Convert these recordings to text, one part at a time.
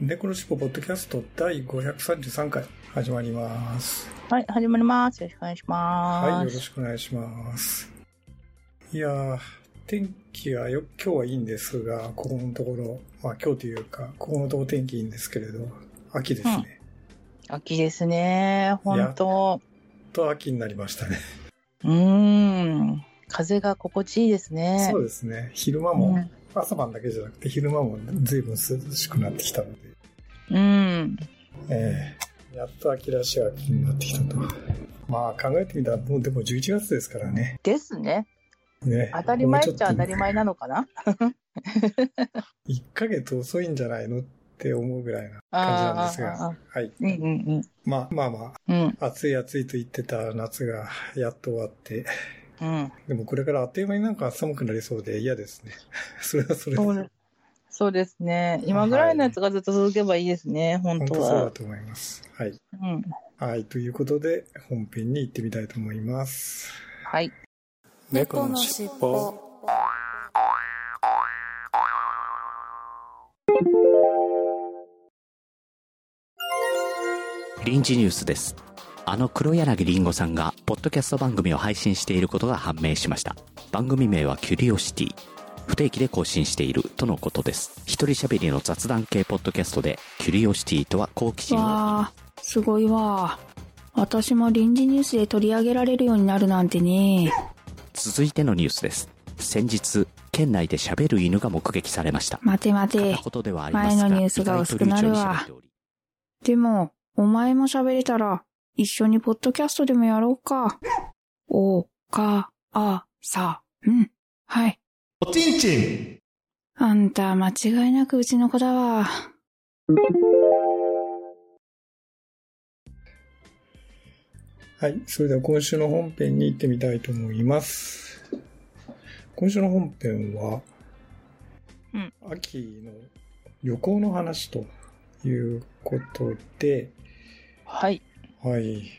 猫のしっぽポッドキャスト第533回始まります。はい、始まります。よろしくお願いします。はい、よろしくお願いします。いやー、天気はよ、今日はいいんですが、ここのところ、まあ今日というか、ここのところ天気いいんですけれど、秋ですね。秋ですね。本当と秋になりましたね。うーん。風が心地いいですね。そうですね。昼間も、うん朝晩だけじゃなくて昼間も随分涼しくなってきたので、うん。ええやっと秋らしい秋になってきたと。まあ考えてみたらもうでも11月ですからね。ですね。ね当たり前っちゃ当たり前なのかな？1ヶ月遅いんじゃないのって思うぐらいな感じなんですあーあが。はい。うんうんまあまあまうん。うん。あ、暑い暑いと言ってた夏がやっと終わって、うん。でもこれからあっという間になんか寒くなりそうで嫌ですね。それはそれで。そうでそうですね。今ぐらいのやつがずっと続けばいいですね。本当本当そうだは。と思います。はい。うん。はい。ということで、本編に行ってみたいと思います。はい。猫のしっぽ臨時ニュースです。あの黒柳りんごさんが、ポッドキャスト番組を配信していることが判明しました。番組名はキュリオシティ。不定期で更新しているとのことです。一人喋りの雑談系ポッドキャストで、キュリオシティとは好奇心を。わあ、すごいわ。私も臨時ニュースで取り上げられるようになるなんてね。続いてのニュースです。先日、県内で喋る犬が目撃されました。待て待て前のニュースが薄くなるわでも、お前も喋れたら、一緒にポッドキャストでもやろうか。お、か、あ、さ、うん。はい。おちんちんあんた、間違いなくうちの子だわ。はい。それでは今週の本編に行ってみたいと思います。今週の本編は、うん秋の旅行の話ということで、はい。はい。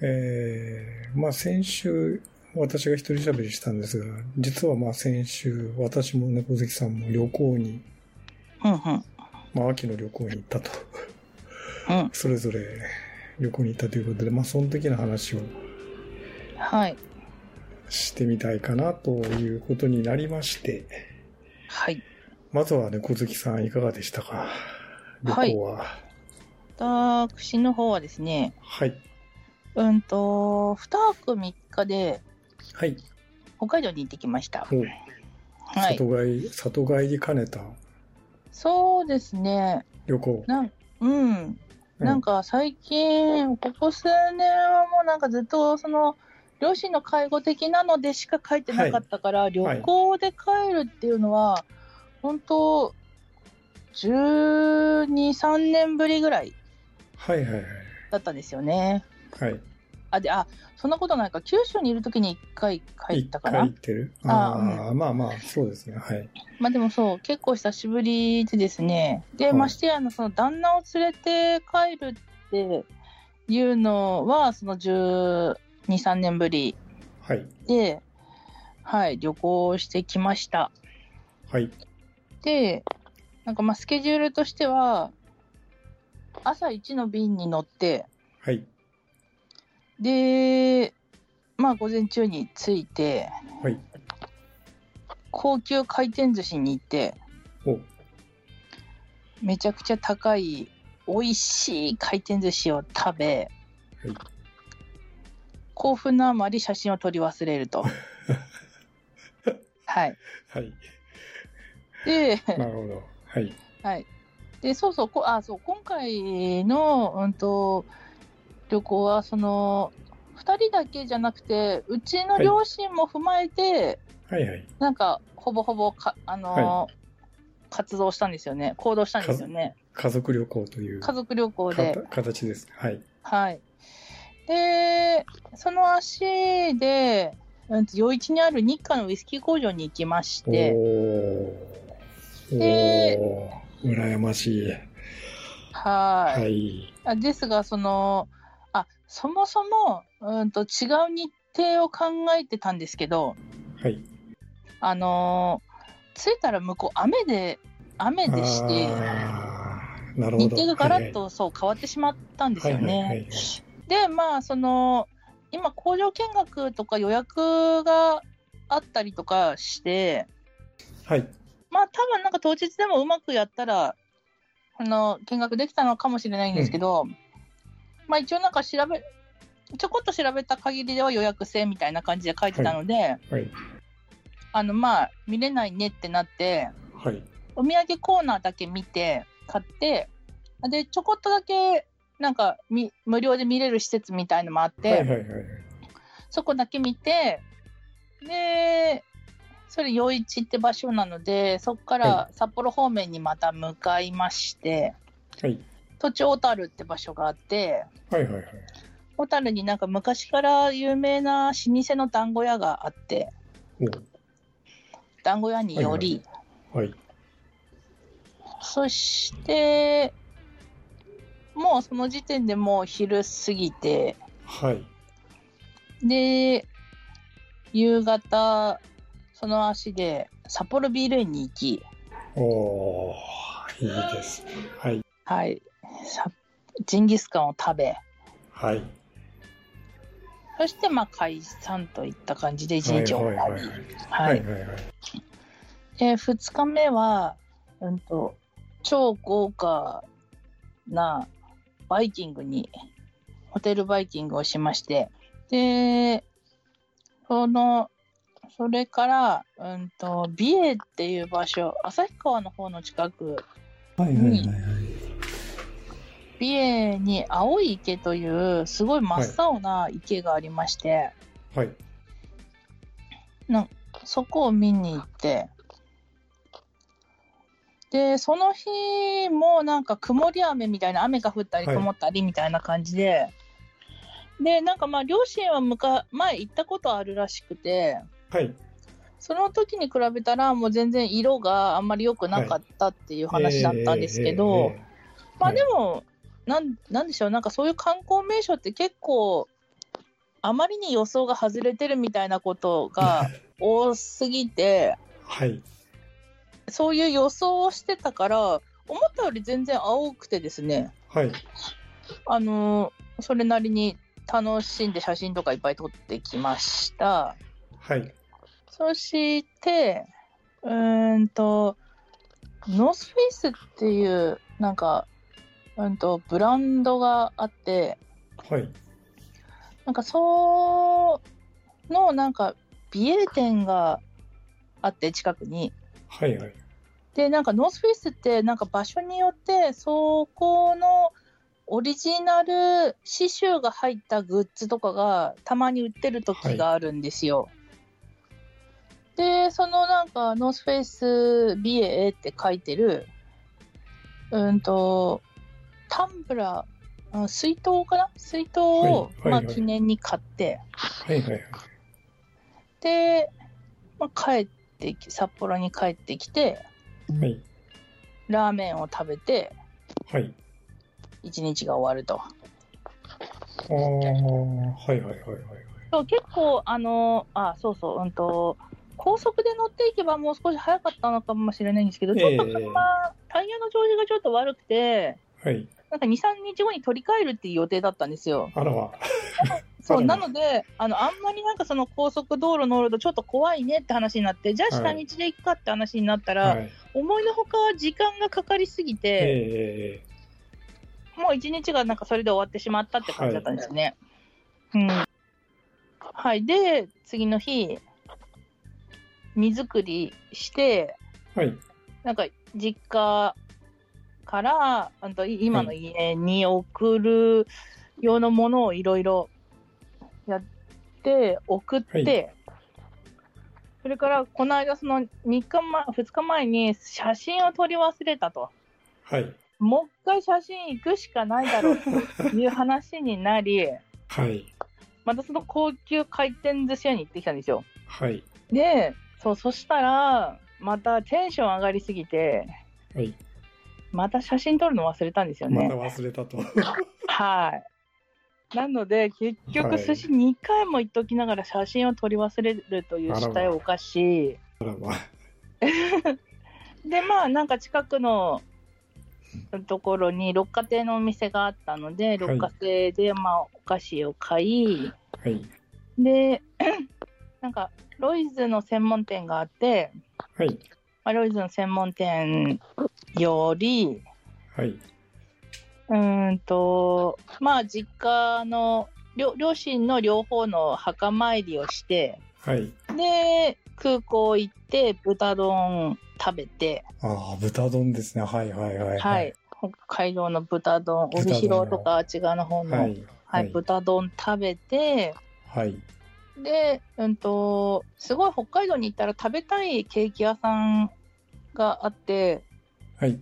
えー、まあ先週、私が一人喋りしたんですが、実はまあ先週、私も猫好きさんも旅行に、うんうん。まあ秋の旅行に行ったと。うん。それぞれ旅行に行ったということで、まあその時の話をはい。してみたいかなということになりまして、はい。まずは猫好きさんいかがでしたか？旅行は。私の方はですね、はい。うんと、2泊3日ではい。北海道に行ってきました。おはい。里帰り、里帰り兼ねたそうですね。旅行。なん、うん。なんか最近、ここ数年はもうなんかずっとその、両親の介護的なのでしか帰ってなかったから、旅行で帰るっていうのは、本当12、3年ぶりぐらいはいはいはい。だったんですよね。はい。あ、で、あ、そんなことないか、九州にいるときに1回帰ったかな一回行。ってる？あああ、まあまあ、そうですね。はい。まあでもそう、結構久しぶりでですね。で、はいましてや、あの、その旦那を連れて帰るっていうのは、その12、3年ぶりはい。で、はい、旅行してきました。はい。で、なんかまあスケジュールとしては、朝1の便に乗って、はい。で、まあ午前中に着いて、はい。高級回転寿司に行って、お、めちゃくちゃ高い美味しい回転寿司を食べ、はい興奮のあまり写真を撮り忘れると。はい。はい。で、なるほど。はい。はい。で、そうそう、こあそう今回の、うんと、旅行は、その、2人だけじゃなくて、うちの両親も踏まえて、はいはい。なんか、ほぼほぼか、あのー活動したんですよね。行動したんですよね。家族旅行という。家族旅行で。形です。はい。はい。で、その足で、うん、余市にある日課のウイスキー工場に行きまして、で、羨ましい。はい。はい。ですが、その、あ、そもそも、うんと違う日程を考えてたんですけど、はい。あのー、着いたら向こう雨で、雨でして、なるほど日程がガラッと、そう変わってしまったんですよね。はいはいはいで、まあ、その、今、工場見学とか予約があったりとかして、はい。まあ、多分なんか当日でもうまくやったら、あの、見学できたのかもしれないんですけど、うん、まあ一応なんか調べ、ちょこっと調べた限りでは予約制みたいな感じで書いてたので、はい。はい、あの、まあ、見れないねってなって、はい、お土産コーナーだけ見て、買って、で、ちょこっとだけなんかみ無料で見れる施設みたいのもあって、はいはいはい、そこだけ見て、で、それ、余市って場所なので、そこから札幌方面にまた向かいまして、はい、途中小樽って場所があって、はいはいはい、小樽になんか昔から有名な老舗の団子屋があって、団子屋により、はいはい。はい、そして、もうその時点でもう昼過ぎて、はい。で、夕方、その足で札幌ビール園に行き、おー、いいですね。はい。はい。ジンギスカンを食べ、はい。そして、まあ、解散といった感じで一日終わり。はい。で、二日目は、うんと、超豪華なバイキングに、ホテルバイキングをしまして、で、その、それから、うんと、美瑛っていう場所、旭川の方の近くに、美瑛に青い池というすごい真っ青な池がありまして、はい。なそこを見に行って、で、その日もなんか曇り雨みたいな、雨が降ったり曇ったりみたいな感じで、はい、で、なんかまあ両親はむか前行ったことあるらしくて、はい。その時に比べたらもう全然色があんまり良くなかったっていう話だったんですけど、まあでも、なん、なんでしょう、なんかそういう観光名所って結構、あまりに予想が外れてるみたいなことが 多すぎて、はい。そういう予想をしてたから、思ったより全然青くてですね。はい。あのー、それなりに楽しんで写真とかいっぱい撮ってきました。はい。そして、うーんと、ノースフェイスっていう、なんか、うんと、ブランドがあって、はい。なんか、そうの、なんか、直営店があって、近くに。はいはい。で、なんかノースフェイスってなんか場所によってそこのオリジナル刺繍が入ったグッズとかがたまに売ってる時があるんですよ。はい、で、そのなんかノースフェイスビエって書いてる、うんと、タンブラー、水筒かな？水筒を、はいはいはい、まあ、記念に買って、はいはい。はい、で、まあ、帰っって札幌に帰ってきて、はい、ラーメンを食べて、はい、一日が終わると。ああ、はいはいはいはい。そう結構、あの、あ、そうそう、うんと、高速で乗っていけばもう少し早かったのかもしれないんですけど、ちょっと車、えー、タイヤの調子がちょっと悪くて、はい。なんか2、3日後に取り替えるっていう予定だったんですよ。あらま。そう、なので、あの、あんまりなんかその高速道路乗るとちょっと怖いねって話になって、じゃあ下道で行くかって話になったら、はい、思いのほか時間がかかりすぎて、えー、もう一日がなんかそれで終わってしまったって感じだったんですね。はい、うん。はい。で、次の日、荷造りして、はい。なんか実家からあと今の家に送る用のものをいろいろやって、送って、はい、それから、この間、その3日前、2日前に写真を撮り忘れたと。はい。もう一回写真行くしかないだろうという話になり、はい。またその高級回転寿司屋に行ってきたんですよ。はい。で、そう、そしたら、またテンション上がりすぎて、はい。また写真撮るの忘れたんですよね。また忘れたと。はい。なので、結はい局寿司2回も行っときながら写真を撮り忘れるという事態おかしい。で、まあ、なんか近くのところに六花亭のお店があったので、六花亭で、まあ、お菓子を買い、はい。で、なんか、ロイズの専門店があって、はい。まあ、ロイズの専門店より、はい。うーんと、まあ、実家の、両両親の両方の墓参りをして、はい。で、空港行って、豚丼食べて、ああ、豚丼ですね。はいはいはい。はい。。北海道の豚丼、帯広とかあっち側の方の、ははい、い。豚丼食べて、はい。で、うんと、すごい北海道に行ったら食べたいケーキ屋さんがあって、はい。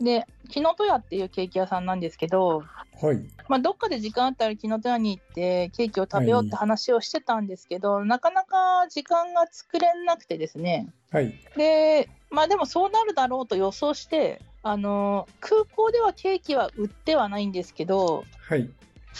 で、木の戸屋っていうケーキ屋さんなんですけど、はい。まあ、どっかで時間あったら木の戸屋に行ってケーキを食べようって話をしてたんですけど、なかなか時間が作れなくてですね。はい。で、まあでもそうなるだろうと予想して、あの、空港ではケーキは売ってはないんですけど、はい。う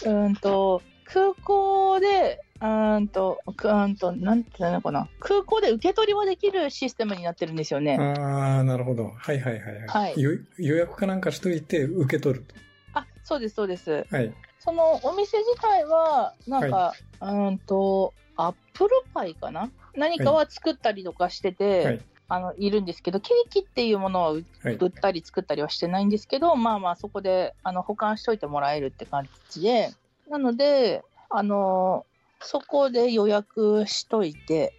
ーんと、空港で、うーんと、くうーんと、なんていうのかな、空港で受け取りはできるシステムになってるんですよね。ああ、なるほど。はいはいはい。はい予予約かなんかしといて受け取るあ、そうです、そうです。と。はい。そのお店自体は、なんか、うーんと、アップルパイかな？何かは作ったりとかしてて、はいあの、いるんですけど、ケーキっていうものは。売ったり作ったりはしてないんですけど、まあまあそこであの保管しといてもらえるって感じで、なので、あのそこで予約しといて、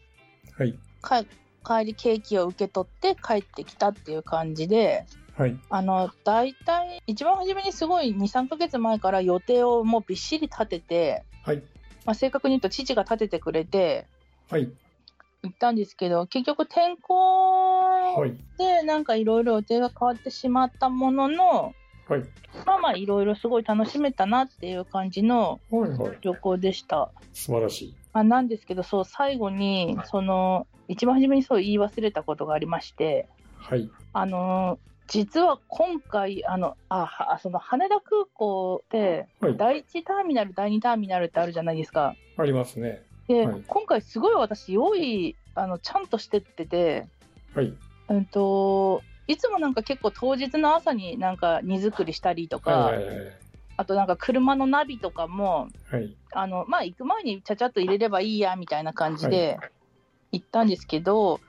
はい。か帰りケーキを受け取って帰ってきたっていう感じで、はい。あの、大体、一番初めにすごい2、3ヶ月前から予定をもうびっしり立てて、はい。まあ、正確に言うと父が立ててくれてはい。行ったんですけど、結局天候はい。でなんかいろいろ予定が変わってしまったものの、はい。まあまあいろいろすごい楽しめたなっていう感じのはい。はい。旅行でした。素晴らしい。まあ、なんですけど、そう、最後に、その、一番初めにそう言い忘れたことがありまして、はい。あのー実は今回、あの、あ、はその羽田空港って、はい。第1ターミナル、第2ターミナルってあるじゃないですか。ありますね。で、はい今回すごい私、用意、あの、ちゃんとしてってて、はい。うんと、いつもなんか結構当日の朝になんか荷造りしたりとか、はい。はい。はい。あとなんか車のナビとかも、はい。あの、まあ、行く前にちゃちゃっと入れればいいや、みたいな感じで行ったんですけど、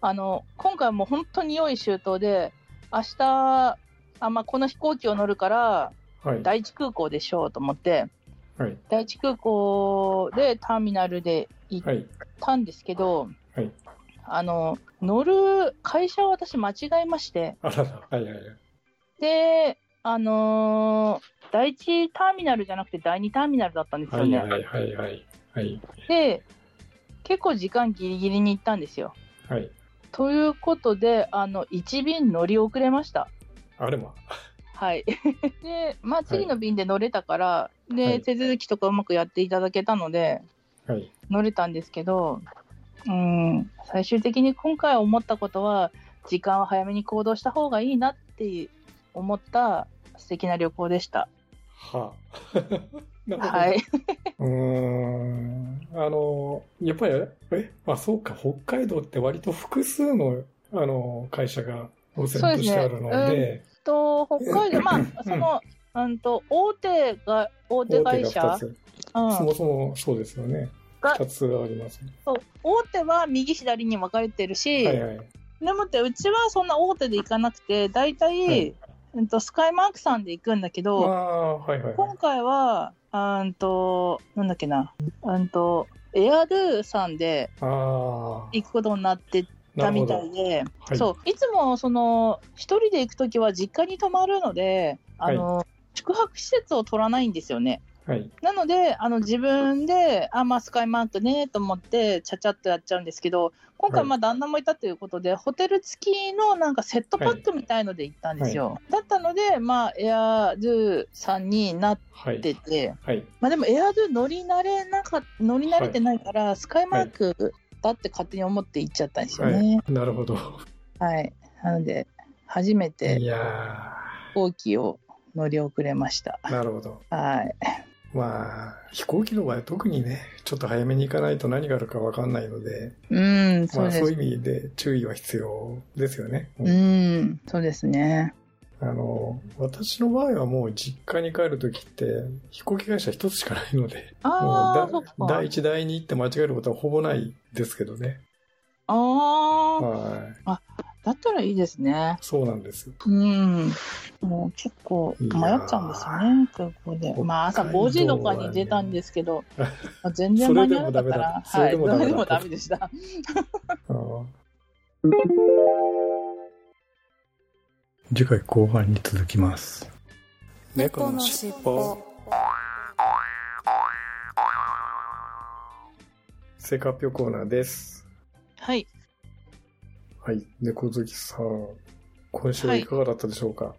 あの、今回はもう本当に用意周到で、明日、あ、まあ、この飛行機を乗るから、はい。第一空港でしょうと思って、はい。第一空港でターミナルで行っはい。たんですけど、はいあの、乗る会社を私間違えまして、あらら。はい。はい。はい。で、あのー第一ターミナルじゃなくて第二ターミナルだったんですよはい。ね。はい。はい。はい。はい。で、結構時間ギリギリに行ったんですよ。はい。ということで、あの、1便乗り遅れました。あれま。はい。で、まあ次の便で乗れたから、で、はい手続きとかうまくやっていただけたので、はい。乗れたんですけど、うん、最終的に今回思ったことは、時間は早めに行動した方がいいなって思った素敵な旅行でした。はあ。はい。うーん。あの、やっぱり、え、あ、そうか、北海道って割と複数の、あの、会社が路線としてあるのそうで、と、北海道、まあ、その、うんと、大手が、大手会社？2、つ。うん、そもそもそうですよね。が2つありますね。そう大手は右左に分かれてるし、はいはい。でもってうちはそんな大手で行かなくて、大体、はいうんとスカイマークさんで行くんだけあど、あ、はいはいは今回は、うんと、なんだっけな、うんと、エアドゥさんで行くことになって。たみたいで、はいそう、いつもその、一人で行くときは実家に泊まるので、あの、宿泊施設を取らないんですよね。はい。なので、あの自分で、あ、まあ、スカイマークねと思って、ちゃちゃっとやっちゃうんですけど、今回、はいまあ旦那もいたということで、ホテル付きのなんかセットパックみたいので行ったんですよ。だったので、まあ、エアドゥさんになっはい。てて、はい。まあ、でもエアドゥ乗り慣れなか乗り慣れてないから、スカイマークだって勝手に思って行っちゃったんですよはね。い。なるほど。はい。なので、初めていや飛行機を乗り遅れました。ー、なるほど。はい。まあ、飛行機の場合は特にね、ちょっと早めに行かないと何があるかわかんないので、うん、そまあうです。そういう意味で注意は必要ですよね。う、ん、そうですね。あの、私の場合はもう実家に帰るときって飛行機会社一つしかないので、も。うだ第一第二行って間違えることはほぼないですけどね。ああ、はい。だったらいいですね。そうなんです。うん。もう結構迷っちゃうんですよね、空港で。まあ朝5時とかに出たんですけど、まあ全然間に合わなかったら、はい、それでもダメだもダメでした。次回後半に続きます。猫のしっぽ成果発表コーナーです。はい。はい。猫好きさん、今週はいかがだったでしょうか、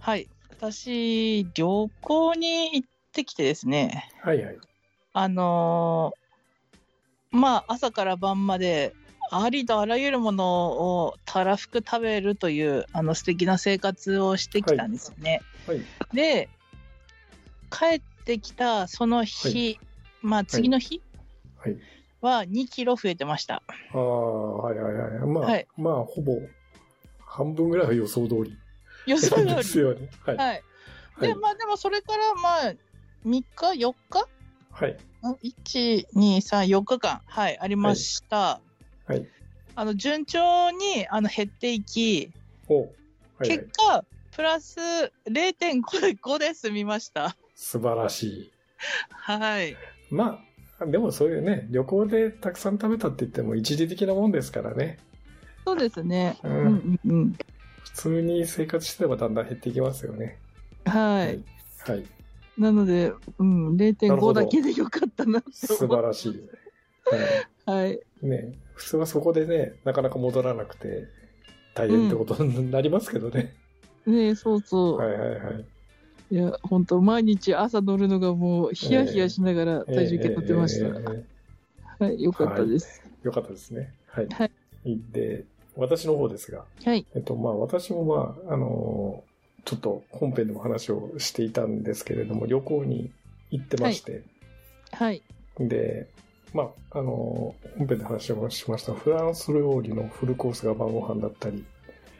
はい。私、旅行に行ってきてですね、はい、はいあのーまあ、朝から晩まで、ありとあらゆるものをたらふく食べるという、あの、素敵な生活をしてきたんですよね。はい。で、帰ってきたその日、まあ、次の日はい。は2キロ増えてました。ああ、はいはいはい。まあ、はいまあ、ほぼ、半分ぐらいは予想通り。予想通り。ですよね。はい。はい。はいで、まあ、でもそれから、まあ、3日、4日？はい。1、2、3、4日間、はい、ありました。はい。あの、順調に、あの、減っていき、おはい、はい結。果、プラス0.5で済みました。素晴らしい。はい。まあ、でもそういうね、旅行でたくさん食べたって言っても一時的なもんですからね。そうですね。ううんんうんうん。普通に生活してればだんだん減っていきますよね。はい。はい。なので、うん、なるほ0.5どだけでよかったな素晴らしい。はい。はい。ね、普通はそこでね、なかなか戻らなくて大変ってことになりますけどね。ねえ、そうそう。はいはいはい。いや、本当毎日朝乗るのがもう、ヒヤヒヤしながら体重計乗ってました。えーえーえはい、よかったです。ーよかったですね。はい。はいで、私の方ですが、はい。えっと、まあ私もまあ、あのーちょっと本編でも話をしていたんですけれども、旅行に行ってまして、はい。で、まあ、あのー本編で話をしましたフランス料理のフルコースが晩ご飯だったり、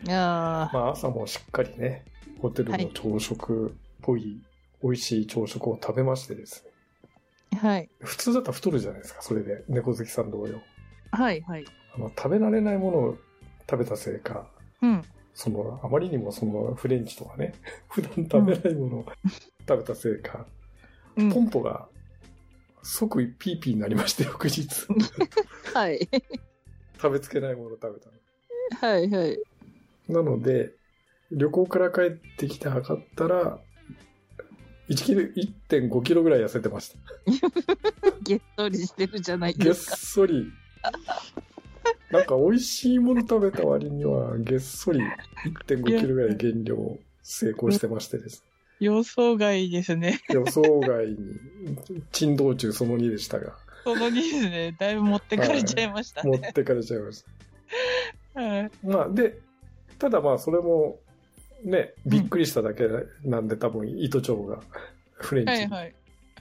ああ、まあ朝もしっかりね、ホテルの朝食っぽい美味しい朝食を食べましてですね。はい。普通だったら太るじゃないですか、それで。猫好きさん同様。はい、はい。あの、食べられないものを食べたせいか、うん。その、あまりにもそのフレンチとかね、普段食べないものを食べたせいか、うんポンポが即ピーピーになりまして、翌日。はい。食べつけないものを食べたはい、はい。の。なので、旅行から帰ってきて測ったら、1キロ、1.5キロぐらい痩せてました。げっとりしてるじゃないげっですか。そり。なんか美味しいもの食べた割には、げっそり1.5キロぐらい減量成功してましてです。予想外ですね。予想外に、珍道中その2でしたが、その2ですね。だいぶ持ってかれちゃいましたね。持ってかれちゃいました。はい。まあ、で、ただまあ、それも、ね、びっくりしただけなんで、多分、糸長が、フレンチに、はい、はい。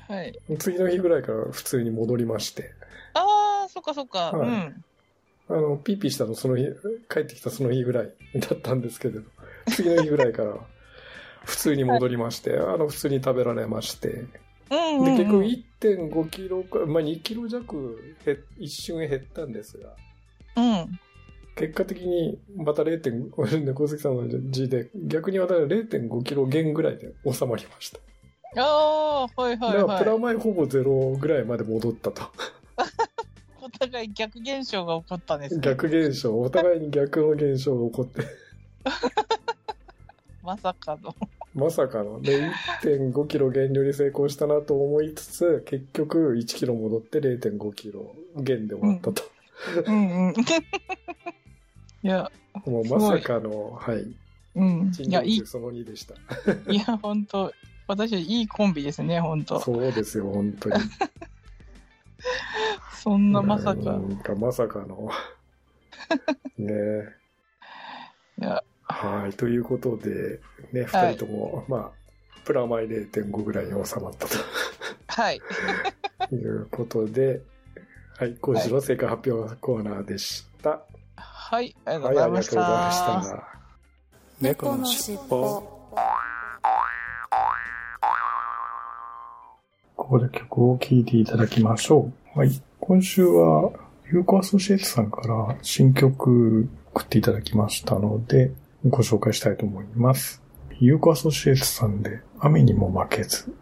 はい。次の日ぐらいから普通に戻りまして、ああ、そっかそっか。はいうん。あの、ピーピーしたのその日、帰ってきたその日ぐらいだったんですけれど、次の日ぐらいから、普通に戻りまして、あの、普通に食べられまして、うんうん、で、うん。結局1.5キロか、まあ2キロ弱減一瞬減ったんですが、うん。結果的にまた0.5、猫関さんの字で、逆に私は0.5キロ減ぐらいで収まりました。ああ、はいはいだからプラはい。マイほぼゼロぐらいまで戻ったと。お互い逆現象が起こったんですね。逆現象、お互いに逆の現象が起こって。まさかの。まさかの。で、1.5キロ減量に成功したなと思いつつ、結局1キロ戻って0.5キロ減で終わったと。うんうん。いや、もうまさかの、はい。うん。いや、いい、その2でした。いや、本当私はいいコンビですね、本当そうですよ、本当に。そんなまさか。なんかまさかの。ねえ。いや、はい。ということで、ね、はい二人とも、まあ、プラマイ0.5ぐらいに収まったはい。と いうことで、はい。今週の正解発表コーナーでした。はい、はい、ありがございましとうございまた。した。猫のしっぽ。ここで曲を聴いていただきましょう。はい。今週は、有効アソシエイトさんから新曲送っていただきましたので、ご紹介したいと思います。有効アソシエイトさんで、雨にも負けず。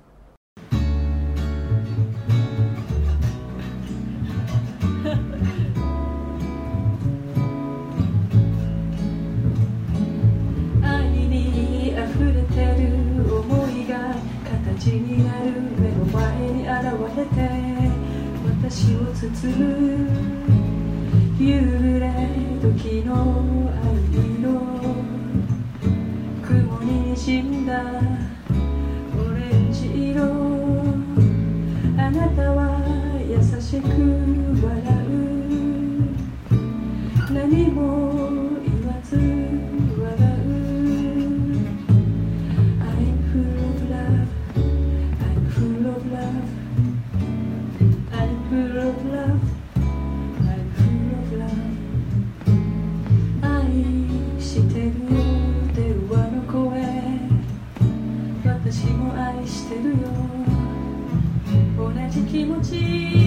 になる目の前に現れて私を包む夕暮れ時の愛色雲に滲んだオレンジ色。あなたはじ気持ち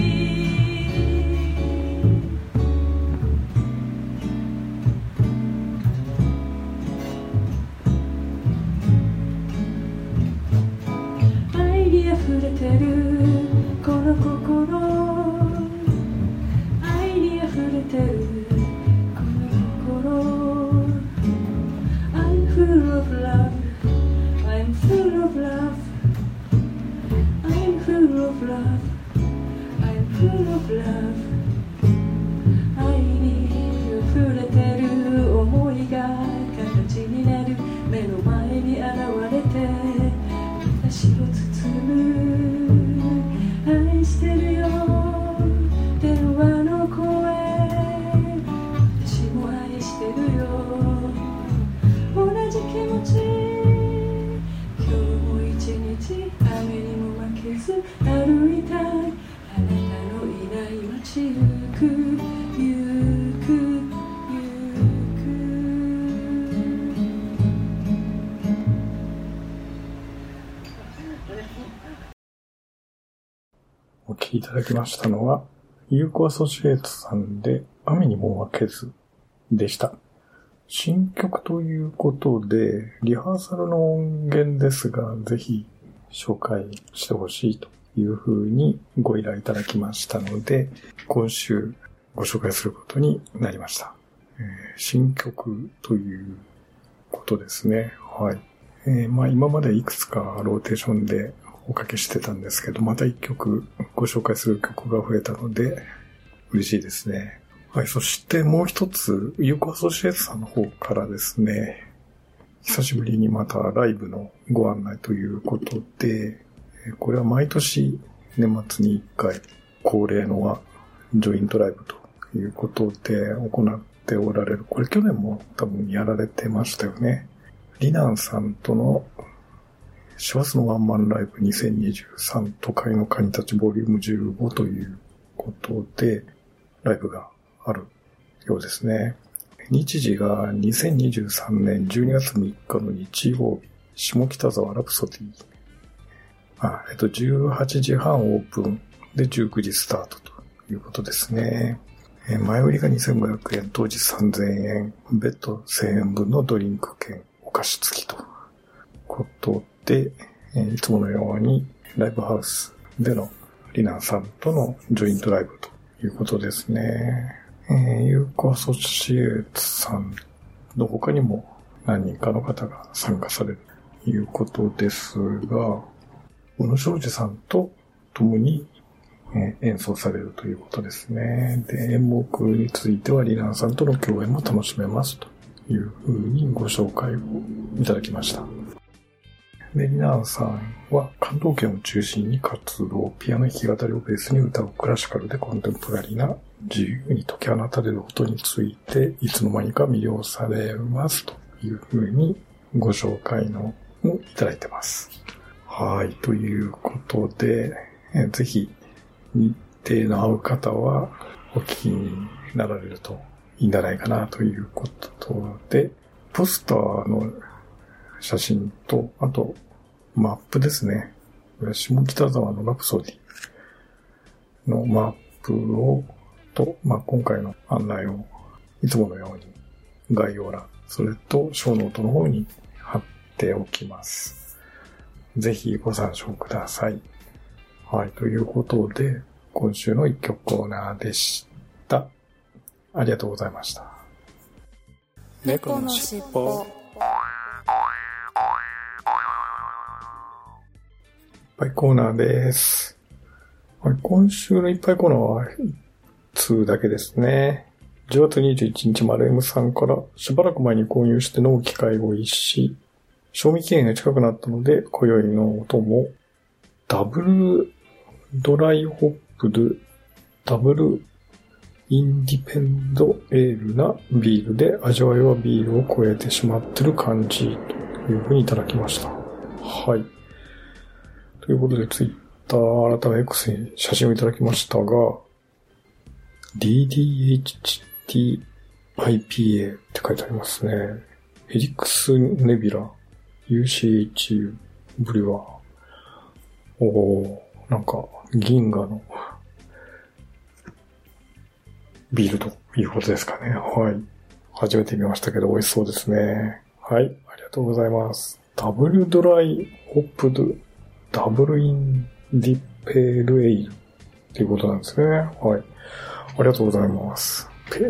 ただきましたのは、有効アソシエイトさんで、雨にも負けずでした。新曲ということで、リハーサルの音源ですが、ぜひ紹介してほしいというふうにご依頼いただきましたので、今週ご紹介することになりました。えー新曲ということですね。はい。えーまあ今までいくつかローテーションでおかけしてたんですけど、また一曲ご紹介する曲が増えたので、嬉しいですね。はい、そしてもう一つ、有効アソシエイトさんの方からですね、久しぶりにまたライブのご案内ということで、これは毎年年末に一回恒例のはジョイントライブということで行っておられる。これ去年も多分やられてましたよね。リナンさんとの師走のワンマンライブ2023都会のカニたちボリューム15ということで、ライブがあるようですね。日時が2023年12月3日の日曜日、下北沢ラプソディ。あ、えっと、18時半オープンで19時スタートということですね。え前売りが2500円、当時3000円、ベッド1000円分のドリンク券、お菓子付きと。こと、えいつものようにライブハウスでのリナさんとのジョイントライブということですね。えー、有効アソシエイトさんの他にも何人かの方が参加されるということですが、小野昌司さんと共にえ演奏されるということですね。で、演目についてはリナンさんとの共演も楽しめますというふうにご紹介をいただきました。で、リナンさんは関東圏を中心に活動、ピアノ弾き語りをベースに歌うクラシカルでコンテンポラリーな自由に解き放たれる音についていつの間にか魅了されますというふうにご紹介のもいただいてます。はい。ということで、ぜひ日程の合う方はお聞きになられるといいんじゃないかなということで、ポスターの写真と、あとマップですね。下北沢のラプソディのマップを、と、まあ、今回の案内をいつものように概要欄、それとショーノートの方に貼っておきます。ぜひご参照ください。はい。ということで、今週の一曲コーナーでした。ありがとうございました。猫のしっぽぱいコーナーです。はい、今週のいっぱいコーナーは1通だけですね。10月21日、丸 M さんから、しばらく前に購入して飲む機会を逸し、賞味期限が近くなったので、今宵のお供、ダブルドライホップド、ダブルインディペンドエールなビールで味わいはビールを超えてしまってる感じというふうにいただきました。はい。ということで、ツイッター改め X に写真をいただきましたが、DDHTIPA って書いてありますね。ヘリックスネビラ UCHU ブリュワー。おー、なんか銀河のビールということですかね。はい。初めて見ましたけど美味しそうですね。はい。ありがとうございます。ダブルドライホップドダブルインディペールエイルっていうことなんですね。はい。ありがとうございます。ペ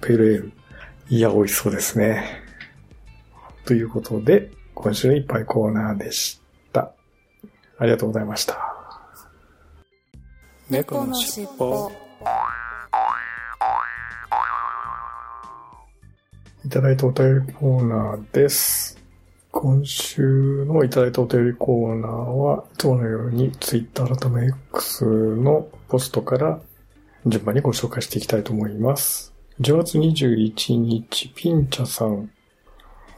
ペールエール。いや、美味しそうですね。ということで、今週のいっぱいコーナーでした。ありがとうございました。猫のしっぽいただいたお便りコーナーです。今週のいただいたお便りコーナーは、いつものように Twitter 改め X のポストから順番にご紹介していきたいと思います。10月21日、ピンチャさん、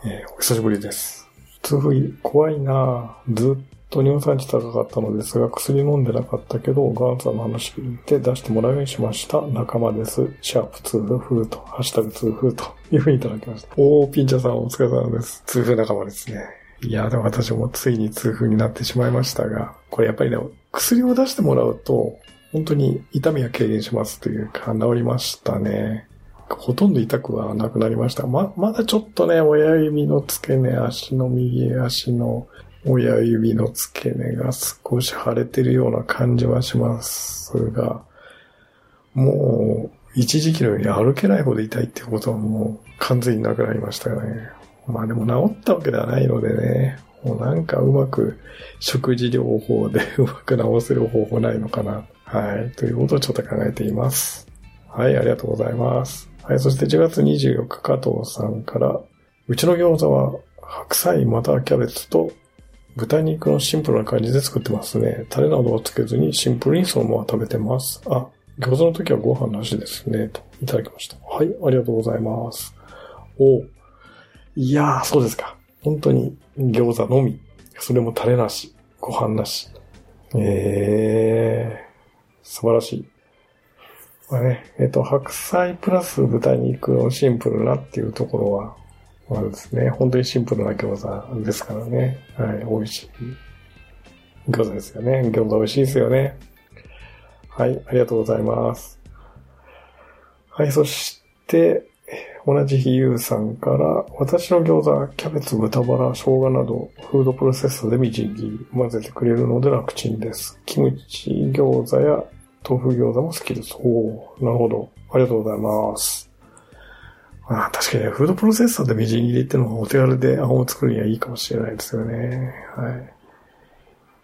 えーお久しぶりです。痛風怖いなずっと尿酸値高かったのですが、薬飲んでなかったけど、ガンさんの話聞いて出してもらうようにしました。仲間です。シャープ痛風と、ハッシュタグ痛風というふうにいただきました。おー、ピンチャさんお疲れ様です。痛風仲間ですね。いや、でも私もついに痛風になってしまいましたが、これやっぱりね、薬を出してもらうと、本当に痛みが軽減しますというか、治りましたね。ほとんど痛くはなくなりました。ま、まだちょっとね、親指の付け根、足の右足の親指の付け根が少し腫れてるような感じはしますが、もう、一時期のように歩けないほど痛いってことはもう完全になくなりましたよね。まあでも治ったわけではないのでね、もうなんかうまく食事療法で うまく治せる方法ないのかな。はい。ということをちょっと考えています。はい、ありがとうございます。はい、そして10月24日、加藤さんから、うちの餃子は白菜またはキャベツと豚肉のシンプルな感じで作ってますね。タレなどをつけずにシンプルにそのまま食べてます。あ、餃子の時はご飯なしですね。と、いただきました。はい、ありがとうございます。おいやー、そうですか。本当に餃子のみ。それもタレなし。ご飯なし。えー、素晴らしい。まあね、えっ、と、白菜プラス豚肉のシンプルなっていうところは、まあですね、本当にシンプルな餃子ですからね。はい、美味しい餃子ですよね。餃子美味しいですよね。はい、ありがとうございます。はい、そして、同じ日ゆうさんから、私の餃子キャベツ、豚バラ、生姜など、フードプロセッサーでみじん切り混ぜてくれるので楽ちんです。キムチ餃子や豆腐餃子も好きです。おー、なるほど。ありがとうございます。ああ、確かに、フードプロセッサーでみじん切りってのがお手軽であんを作るにはいいかもしれないですよね。はい。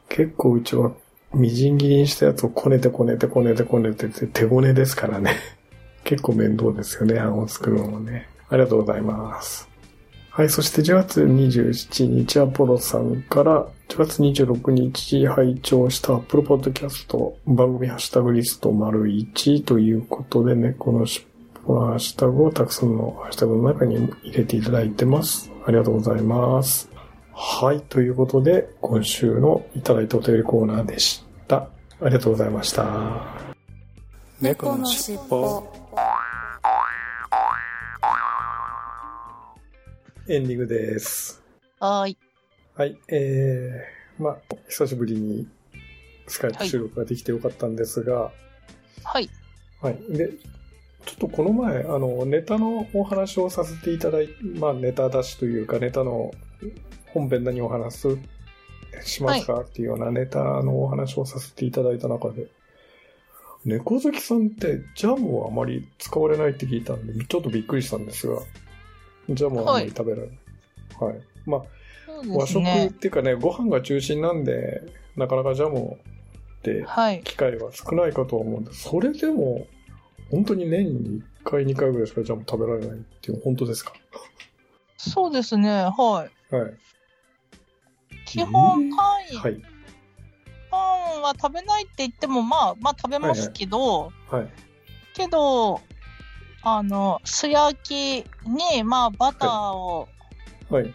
結構うちはみじん切りにしたやつをこねてこねてこねてこねてって手ごねですからね。結構面倒ですよね、あんを作るのもね。ありがとうございます。はい、そして10月27日、アポロさんから、10月26日拝聴した Apple Podcast 番組ハッシュタグリスト丸1ということでね、この尾のハッシュタグをたくさんのハッシュタグの中に入れていただいてます。ありがとうございます。はい、ということで、今週のいただいたお便りコーナーでした。ありがとうございました。猫のしっぽエンディングです。はーい。はい、えー、まあ、久しぶりにスカイプ収録ができてよかったんですが、はい。はい。で、ちょっとこの前、あの、ネタのお話をさせていただいまあ、ネタ出しというか、ネタの本編何を話す、しますか、っていうようなネタのお話をさせていただいた中で、猫好きさんってジャムをあまり使われないって聞いたんで、ちょっとびっくりしたんですが、ジャムはあまり食べられない。はい。まあ、そう和食っ。ていうかね、ご飯が中心なんで、なかなかジャムってはい。機会は少ないかとは思うんです。それでも、本当に年に1回、2回ぐらいしかジャム食べられないっていうの本当ですか？そうですね。はい。はい。基本パン、はい。パンは食べないって言っても、まあ、まあ食べますけど、はい。けど、あの、素焼きに、まあ、バターをはい。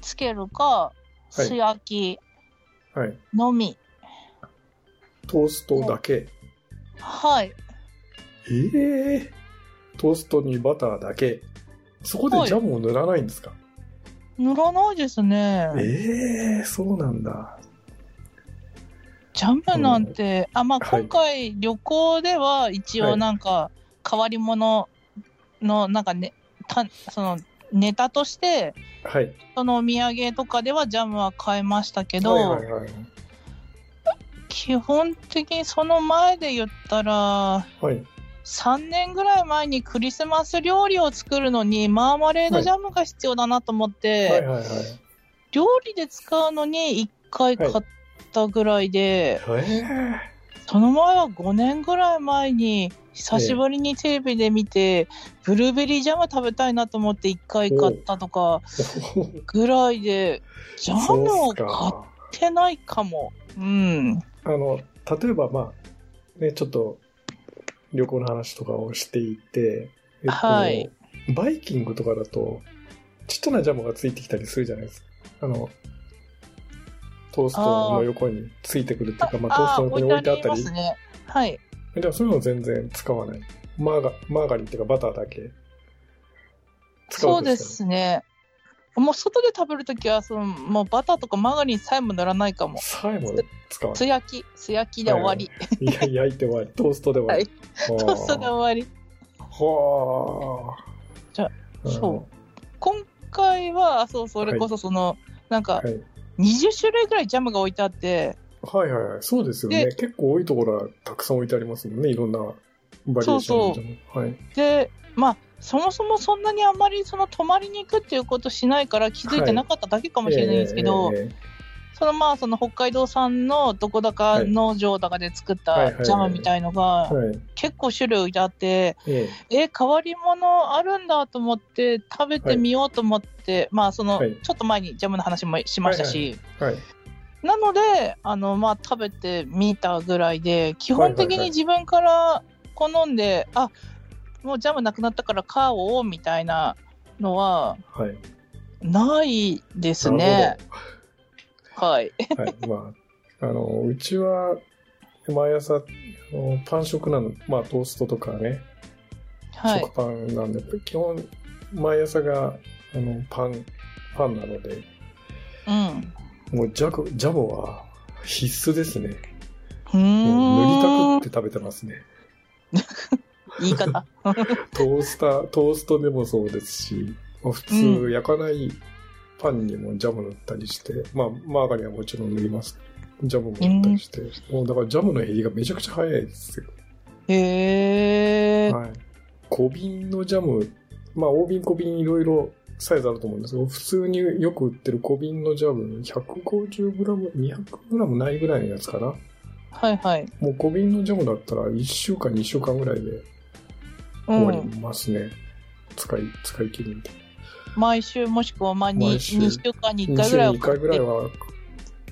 つけるか、い素焼きはい。のみ。トーストだけ。はい。ええトーストにバターだけ。そこでジャムを塗らないんですか、塗らないですね。ええそうなんだ。ジャムなんて、あ、まあ、はい今回旅行では一応なんか、変わり者の、なんかね、たその、ネタとして、はい。そのお土産とかではジャムは買いましたけど、はいはいはい。基本的にその前で言ったら、はい。3年ぐらい前にクリスマス料理を作るのにマーマレードジャムが必要だなと思って、はいはいはい。料理で使うのに1回買ったぐらいで、えその前は5年ぐらい前に久しぶりにテレビで見て、ブルーベリージャム食べたいなと思って1回買ったとかえぐらいで、ジャムを買っか。てないかも。うん。あの、例えばまあ、ね、ちょっと旅行の話とかをしていて、えっと、はいバイキングとかだと、ちっちゃなジャムがついてきたりするじゃないですか。あの、トーストの横についてくるっていうか、まあ、トーストの横に置いてあったり、ますね。はい。でもそういうの全然使わない。マーガマーガリンっていうかバターだけ使そううんでですすね。もう外で食べるときはその、もうバターとかマーガリンさえも塗らないかもか。。さえも使わ素焼き、素焼きで終わり。いや、焼いて終わり。トーストで終わり。トーストで終わり。はあ。じゃあうんそう今回は、そう、それこそその、なんか、はい。20種類ぐらいジャムが置いてあって、はいはいはい。そうですよね。で結構多いところはたくさん置いてありますもんね。いろんなバリエーションのジャムはい。で、まあ、そもそもそんなにあんまりその泊まりに行くっていうことしないから気づいてなかっただけかもしれないんですけど、ええええそのまあその北海道産のどこだか農場とかで作っはいはいはい。たジャムみたいのが。結構種類置いてあって、ええ、変わり者あるんだと思って食べてみようと思って、まあその、はい。ちょっと前にジャムの話もしましたし。なので、あの、まあ食べてみたぐらいで、基本的はいはいはい。に自分から好んで、あ、もうジャムなくなったから買おうみたいなのははい。ないですなねる。はい。はい。まあ、あの、うちは、毎朝、パン食なの、まあ、トーストとかね、はい。食パンなんで、基本、毎朝が、あの、パン、パンなので、うん。もうジャム、ジャムは必須ですね。うーもう塗りたんくって食べてますね。言い方。トースター、トーストでもそうですし、まあ普う通焼かないパンにもジャム塗ったりして、まあ、マーガリンはもちろん塗ります。ジャムも塗ったりして、もうだからジャムの減りがめちゃくちゃ早いですよ。へえ。はい。小瓶のジャムまあ、大瓶小瓶いろいろサイズあると思うんですけど、普通によく売ってる小瓶のジャム、150g、200g ないぐらいのやつかな。はいはい。もう小瓶のジャムだったら1週間、2週間ぐらいでう終わん。りますね。使い、使い切りみたい毎週もしくは、まあ、2, 毎週2週間に1な。2週に1回ぐらいは回ぐらいは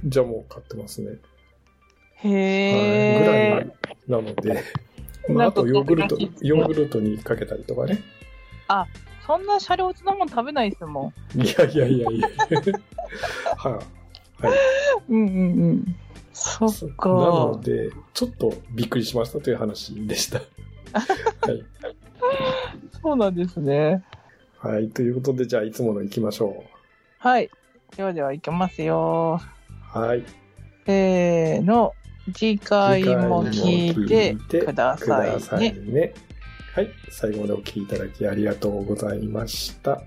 ジャムを買ってますね。へはい。ぐらえ。いなので、まあ、あとヨーグルト、ヨーグルトにかけたりとかね。そんなシャレオツなもん食べないですもん。いやいやいやいや。はい、はい。うんうんうん。そっか。なので、ちょっとびっくりしましたという話でした。はい。そうなんですね。はい。ということで、じゃあ、いつもの行きましょはい。ではでは、いきますよ。う。はい。せーの。次回も聞いてくださいくださいね。ね。はい。最後までお聞きいただきありがとうございました。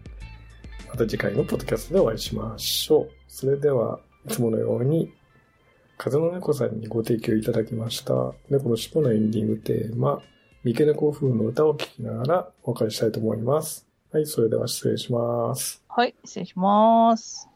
また次回のポッドキャストでお会いしましょう。それでは、いつものように、風の猫さんにご提供いただきました、猫の尻尾のエンディングテーマ、三毛猫風の歌を聴きながらお別れしたいと思います。はい、それでは失礼します。はい、失礼します。